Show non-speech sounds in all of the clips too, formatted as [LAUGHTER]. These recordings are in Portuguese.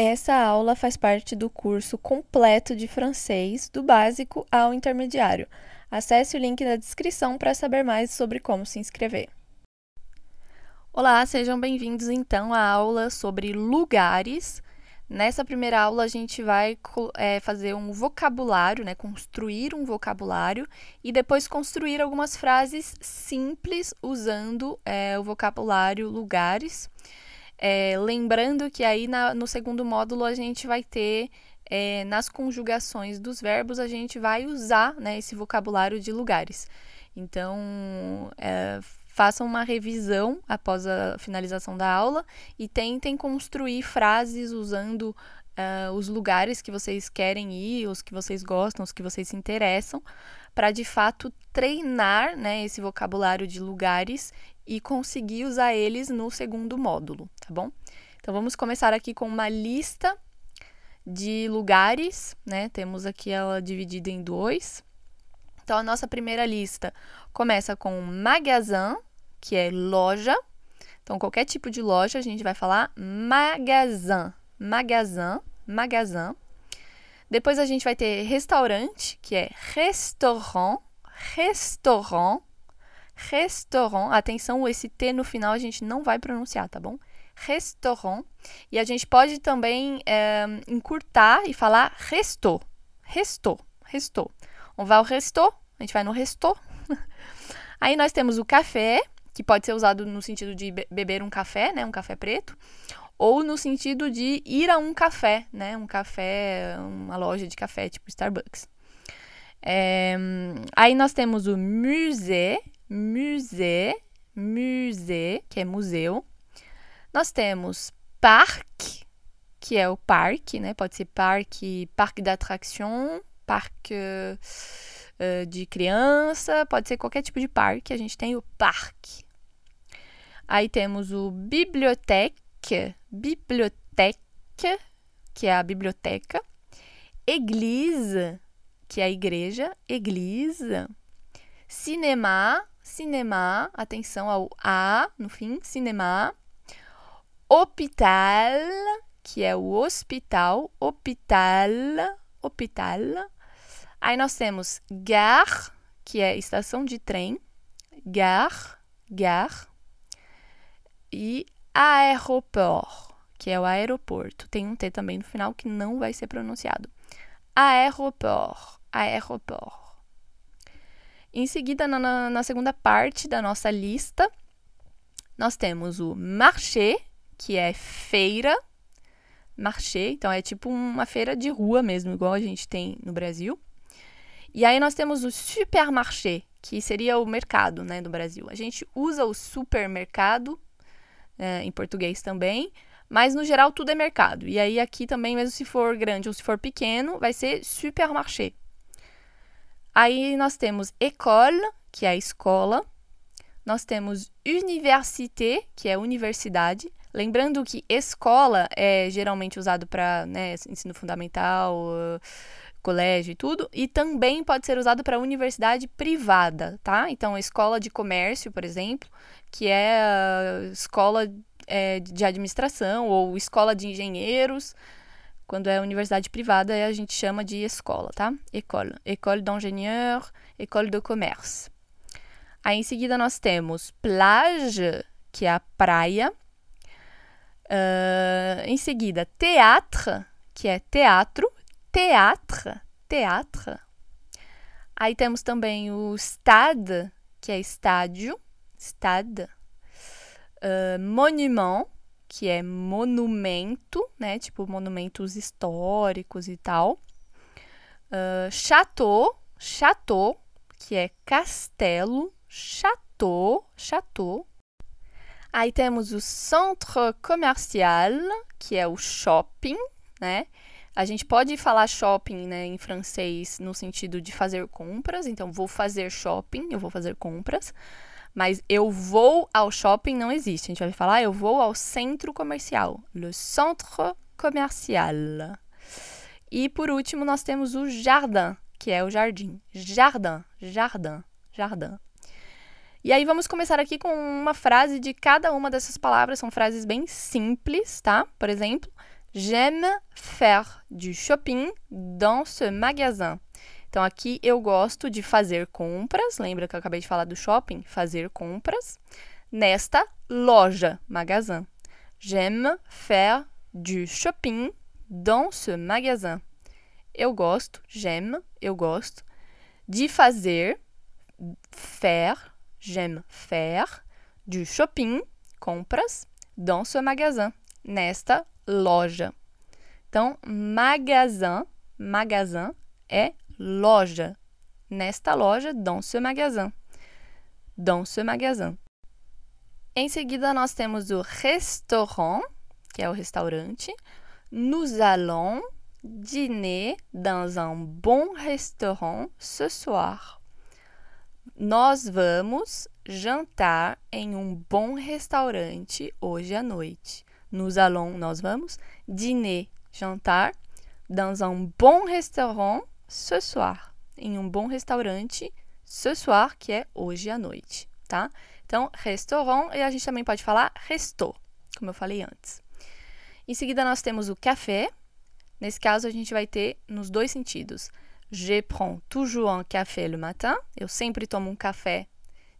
Essa aula faz parte do curso completo de francês, do básico ao intermediário. Acesse o link na descrição para saber mais sobre como se inscrever. Olá, sejam bem-vindos então à aula sobre lugares. Nessa primeira aula, a gente vai é, fazer um vocabulário, né, construir um vocabulário e depois construir algumas frases simples usando é, o vocabulário lugares. É, lembrando que aí na, no segundo módulo a gente vai ter é, nas conjugações dos verbos a gente vai usar né, esse vocabulário de lugares. Então é, façam uma revisão após a finalização da aula e tentem construir frases usando uh, os lugares que vocês querem ir, os que vocês gostam, os que vocês se interessam, para de fato treinar né, esse vocabulário de lugares e conseguir usar eles no segundo módulo, tá bom? Então vamos começar aqui com uma lista de lugares, né? Temos aqui ela dividida em dois. Então a nossa primeira lista começa com magasin, que é loja. Então qualquer tipo de loja a gente vai falar magasin, magasin, magasin. Depois a gente vai ter restaurante, que é restaurant, restaurant, restaurant. Atenção, esse T no final a gente não vai pronunciar, tá bom? Restaurant. E a gente pode também é, encurtar e falar resto. Resto. Resto. On va ao resto. A gente vai no resto. [LAUGHS] Aí nós temos o café, que pode ser usado no sentido de beber um café, né? Um café preto. Ou no sentido de ir a um café, né? Um café, uma loja de café, tipo Starbucks. É, aí nós temos o musée, musée, musée, que é museu. Nós temos parque, que é o parque, né? Pode ser parque, parque d'attraction, parque uh, de criança, pode ser qualquer tipo de parque. A gente tem o parque. Aí temos o bibliothèque, bibliothèque, que é a biblioteca. Église, que é a igreja, église. Cinema, cinema, atenção ao A no fim, cinema. Hospital, que é o hospital, hospital, hospital. Aí nós temos gare, que é estação de trem, gare, gare. E aeroport, que é o aeroporto. Tem um T também no final que não vai ser pronunciado. Aeroport, aeroport. Em seguida, na, na segunda parte da nossa lista, nós temos o marché, que é feira. Marché, então é tipo uma feira de rua mesmo, igual a gente tem no Brasil. E aí nós temos o supermarché, que seria o mercado né, do Brasil. A gente usa o supermercado é, em português também, mas no geral tudo é mercado. E aí aqui também, mesmo se for grande ou se for pequeno, vai ser supermarché. Aí nós temos école, que é a escola. Nós temos université, que é universidade. Lembrando que escola é geralmente usado para né, ensino fundamental, colégio e tudo, e também pode ser usado para universidade privada, tá? Então, escola de comércio, por exemplo, que é a escola é, de administração ou escola de engenheiros, quando é universidade privada, a gente chama de escola, tá? École. École d'ingénieur, école de commerce. Aí em seguida nós temos plage, que é a praia. Uh, em seguida, théâtre, que é teatro. Théâtre, théâtre. Aí temos também o stade, que é estádio. Stade. Uh, monument, que é monumento, né? Tipo monumentos históricos e tal. Uh, chateau, chateau, que é castelo, chateau, chateau. Aí temos o centre commercial, que é o shopping, né? A gente pode falar shopping né, em francês no sentido de fazer compras, então vou fazer shopping, eu vou fazer compras. Mas eu vou ao shopping não existe. A gente vai falar eu vou ao centro comercial. Le centre commercial. E por último, nós temos o jardin, que é o jardim. Jardin, jardim, jardim. E aí vamos começar aqui com uma frase de cada uma dessas palavras. São frases bem simples, tá? Por exemplo, J'aime faire du shopping dans ce magasin. Então, aqui eu gosto de fazer compras. Lembra que eu acabei de falar do shopping? Fazer compras. Nesta loja, magasin. J'aime faire du shopping dans ce magasin. Eu gosto, j'aime, eu gosto, de fazer, faire, j'aime faire, du shopping, compras, dans ce magasin, nesta loja. Então, magasin, magasin é loja. Nesta loja, dans ce magasin. Dans ce magasin. Em seguida, nós temos o restaurant, que é o restaurante. Nous allons dîner dans un bon restaurant ce soir. Nós vamos jantar em um bom restaurante hoje à noite. Nous allons, nós vamos dîner, jantar dans un bon restaurant ce soir. Em um bom restaurante ce soir, que é hoje à noite, tá? Então, restaurant e a gente também pode falar resto, como eu falei antes. Em seguida, nós temos o café. Nesse caso, a gente vai ter nos dois sentidos. Je prends toujours un café le matin. Eu sempre tomo um café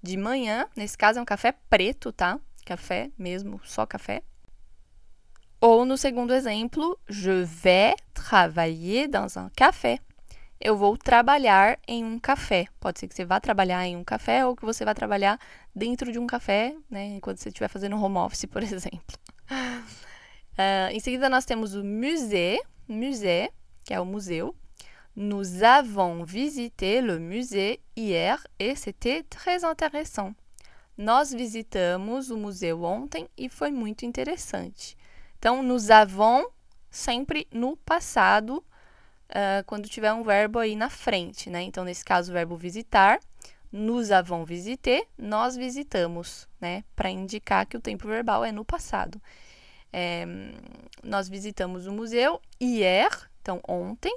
de manhã. Nesse caso, é um café preto, tá? Café mesmo, só café. Ou no segundo exemplo, je vais travailler dans un café. Eu vou trabalhar em um café. Pode ser que você vá trabalhar em um café ou que você vá trabalhar dentro de um café, né? Enquanto você estiver fazendo home office, por [LAUGHS] exemplo. Uh, em seguida, nós temos o musée, musée, que é o museu. Nous avons visité le musée hier et c'était très intéressant. Nós visitamos o museu ontem e foi muito interessante. Então, nous avons sempre no passado, uh, quando tiver um verbo aí na frente, né? Então, nesse caso, o verbo visitar. Nous avons visité, nós visitamos, né? Para indicar que o tempo verbal é no passado. É, nós visitamos o museu hier, então ontem,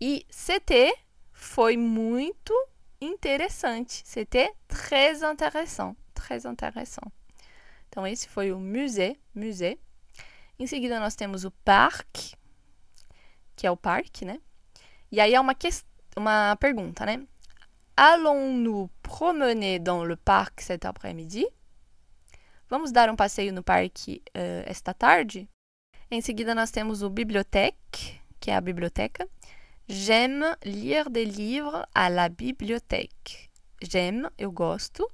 e CT foi muito interessante. C'était très intéressant, très intéressant. Então esse foi o musée, musée. Em seguida nós temos o parque, que é o parque, né? E aí é uma uma pergunta, né? Allons-nous promener dans le parc cet après-midi? Vamos dar um passeio no parque uh, esta tarde? Em seguida, nós temos o bibliothèque, que é a biblioteca. J'aime lire des livres à la bibliothèque. J'aime, eu gosto.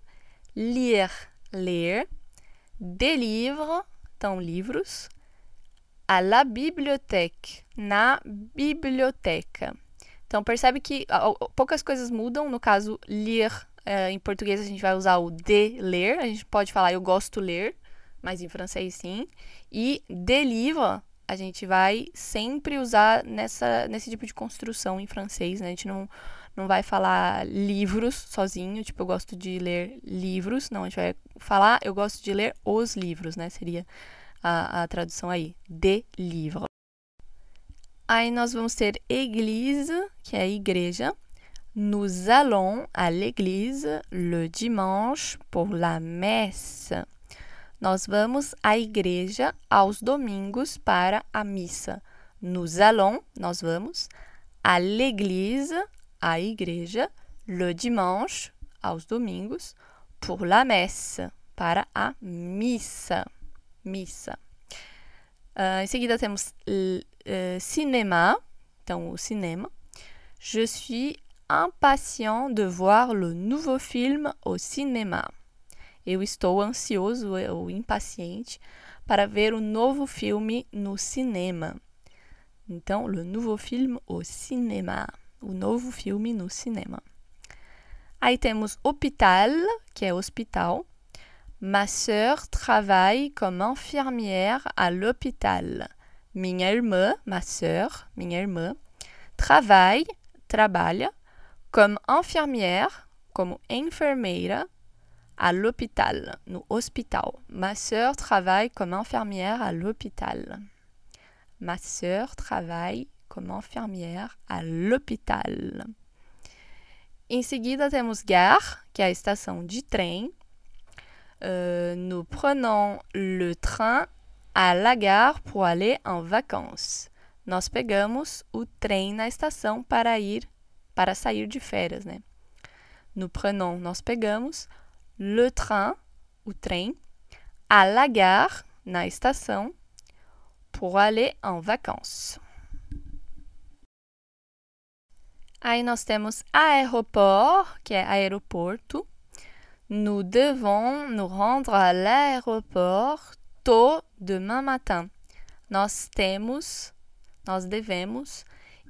Lire, ler. Des livres, então livros. À la bibliothèque, na biblioteca. Então percebe que poucas coisas mudam. No caso, lire é, em português a gente vai usar o de ler, a gente pode falar eu gosto ler, mas em francês sim. E de livre a gente vai sempre usar nessa, nesse tipo de construção em francês, né? A gente não, não vai falar livros sozinho, tipo, eu gosto de ler livros, não, a gente vai falar eu gosto de ler os livros, né? Seria a, a tradução aí, de livre. Aí nós vamos ter église, que é igreja. Nous allons à l'église le dimanche pour la messe. Nós vamos à igreja aos domingos para a missa. Nous allons, nós vamos, à l'église, à igreja, le dimanche, aos domingos, pour la messe, para a missa. Missa. Uh, em seguida temos uh, cinema, então o cinema. Je suis impatient de voir le nouveau film au cinéma. Eu estou ansioso ou impaciente para ver o novo filme no cinema. Então, le nouveau film au cinéma. O novo filme no cinema. Aí temos hôpital, que é hospital. Ma sœur travaille comme infirmière à l'hôpital. Irmã, ma sœur, irmã, travaille, trabalha comme infirmière, como enfermeira, à l'hôpital, no hospital. Ma sœur travaille comme infirmière à l'hôpital. Ma sœur travaille como infirmière à l'hôpital. Em seguida, temos gare, que é a estação de trem. Uh, nous prenons le train à la gare pour aller en vacances. Nós pegamos o trem na estação para ir para sair de férias, né? Nous prenons, nós pegamos le train, o trem, à la gare, na estação, pour aller en vacances. Aí nós temos aéroport, que é aeroporto. Nous devons nous rendre à l'aéroport tôt demain matin. Nós temos, nós devemos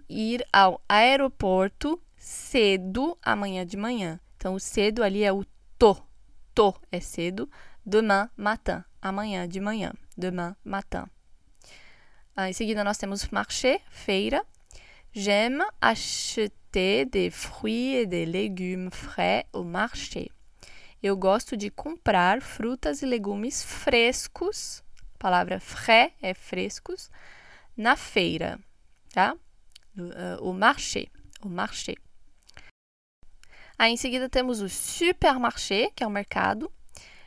ir ao aeroporto cedo amanhã de manhã. Então, o cedo ali é o to. To é cedo. Demain matin. Amanhã de manhã. Demain matin. Ah, em seguida, nós temos marché, feira. J'aime acheter des fruits et des légumes frais au marché. Eu gosto de comprar frutas e legumes frescos. A palavra frais é frescos na feira, tá? Uh, o marché, o marché. Aí em seguida temos o supermarché, que é o mercado.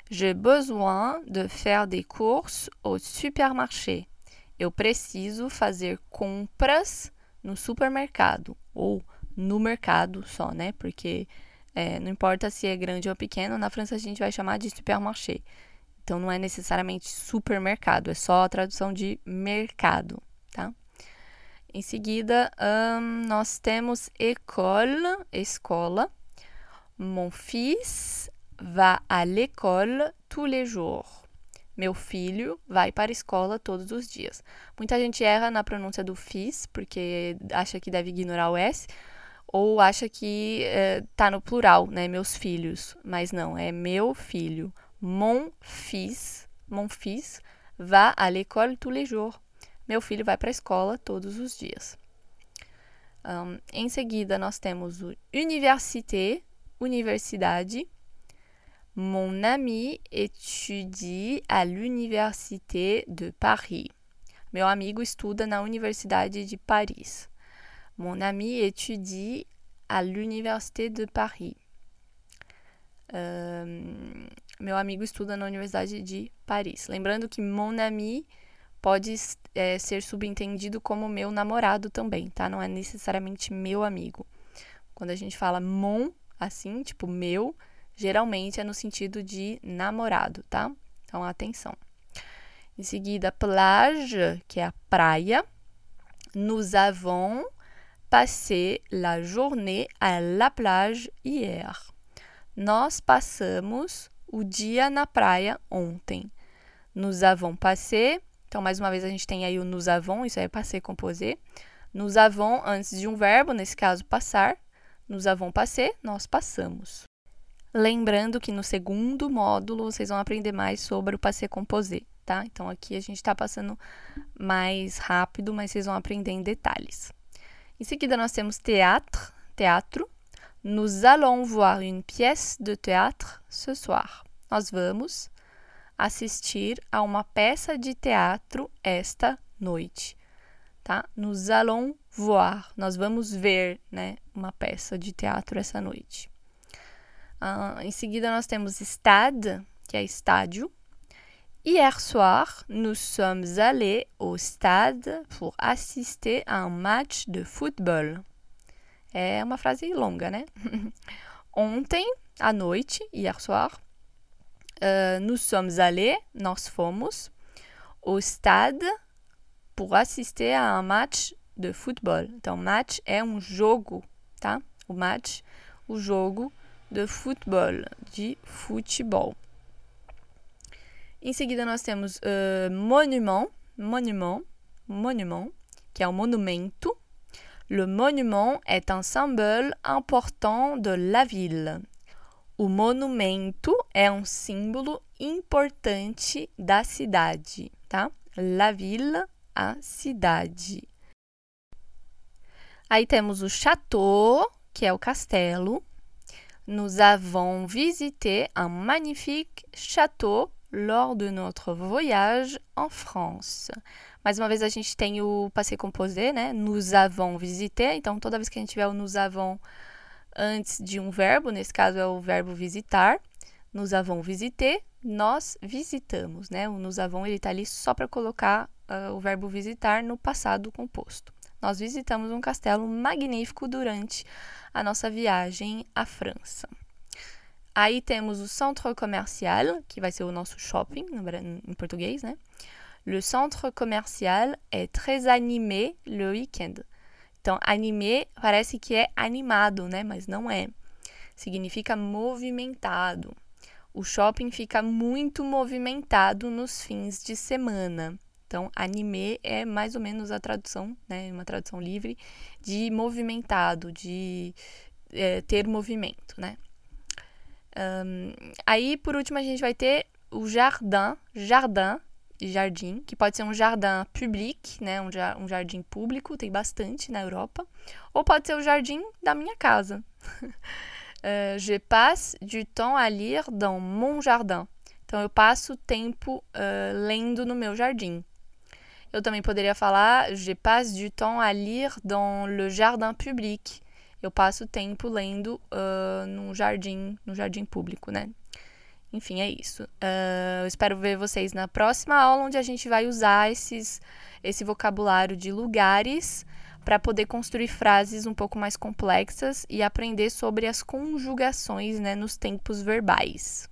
J'ai besoin de faire des courses au supermarché. Eu preciso fazer compras no supermercado ou no mercado só, né? Porque é, não importa se é grande ou pequeno, na França a gente vai chamar de supermarché. Então não é necessariamente supermercado, é só a tradução de mercado, tá? Em seguida, um, nós temos école, escola. Mon fils va à l'école tous les jours. Meu filho vai para a escola todos os dias. Muita gente erra na pronúncia do fils, porque acha que deve ignorar o S, ou acha que está eh, no plural, né? Meus filhos. Mas não, é meu filho. Mon fils, mon fils va à l'école tous les jours. Meu filho vai para a escola todos os dias. Um, em seguida, nós temos o université, universidade. Mon ami étudie à l'université de Paris. Meu amigo estuda na Universidade de Paris. Mon ami étudie à l'université de Paris. Meu amigo estuda na Universidade de Paris. Lembrando que mon ami pode é, ser subentendido como meu namorado também, tá? Não é necessariamente meu amigo. Quando a gente fala mon, assim, tipo meu, geralmente é no sentido de namorado, tá? Então, atenção. Em seguida, plage, que é a praia. Nous avons passé la journée à la plage hier. Nós passamos o dia na praia ontem. Nous avons passé. Então, mais uma vez, a gente tem aí o nous avons, isso aí é passé composé. Nous avons antes de um verbo, nesse caso, passar. Nous avons passé, nós passamos. Lembrando que no segundo módulo vocês vão aprender mais sobre o passé composé, tá? Então aqui a gente está passando mais rápido, mas vocês vão aprender em detalhes. Em seguida nós temos théâtre, teatro. Nous allons voir une pièce de théâtre ce soir. Nós vamos assistir a uma peça de teatro esta noite, tá? Nous allons voir, nós vamos ver, né, uma peça de teatro essa noite. Uh, em seguida, nós temos stade, que é estádio. Hier soir, nous sommes allés au stade pour assister à un match de football. É uma frase longa, né? [LAUGHS] Ontem, à noite, hier soir, uh, nous sommes allés, nós fomos, au stade pour assister à un match de football. Então, match é um jogo, tá? O match, o jogo de futebol, de futebol. Em seguida, nós temos uh, monument, monument, monument, que é um monumento. Le monument est un symbole important de la ville. O monumento é um símbolo importante da cidade, tá? La ville, a cidade. Aí temos o château, que é o castelo. Nous avons visité un magnifique château lors de notre voyage en France. Mais uma vez a gente tem o passé composé, né? Nous avons visité. Então, toda vez que a gente tiver o nous avons antes de um verbo, nesse caso é o verbo visitar. Nous avons visité, nós visitamos, né? O nous avons ele tá ali só para colocar uh, o verbo visitar no passado composto. Nós visitamos um castelo magnífico durante a nossa viagem à França. Aí temos o centre commercial, que vai ser o nosso shopping em português, né? Le centre commercial est très animé le week-end. Então, animé parece que é animado, né? Mas não é. Significa movimentado. O shopping fica muito movimentado nos fins de semana. Então, anime é mais ou menos a tradução, né, uma tradução livre, de movimentado, de é, ter movimento, né. Um, aí, por último, a gente vai ter o jardim, jardim, jardim, que pode ser um jardim public, né, um, um jardim público, tem bastante na Europa, ou pode ser o jardim da minha casa. uh, [LAUGHS] je passe du temps à lire dans mon jardin. Então, eu passo tempo uh, lendo no meu jardim. Eu também poderia falar je passe du temps à lire dans le jardin public. Eu passo tempo lendo uh, no jardim, no jardim público, né? Enfim, é isso. Uh, eu espero ver vocês na próxima aula, onde a gente vai usar esses, esse vocabulário de lugares para poder construir frases um pouco mais complexas e aprender sobre as conjugações né, nos tempos verbais.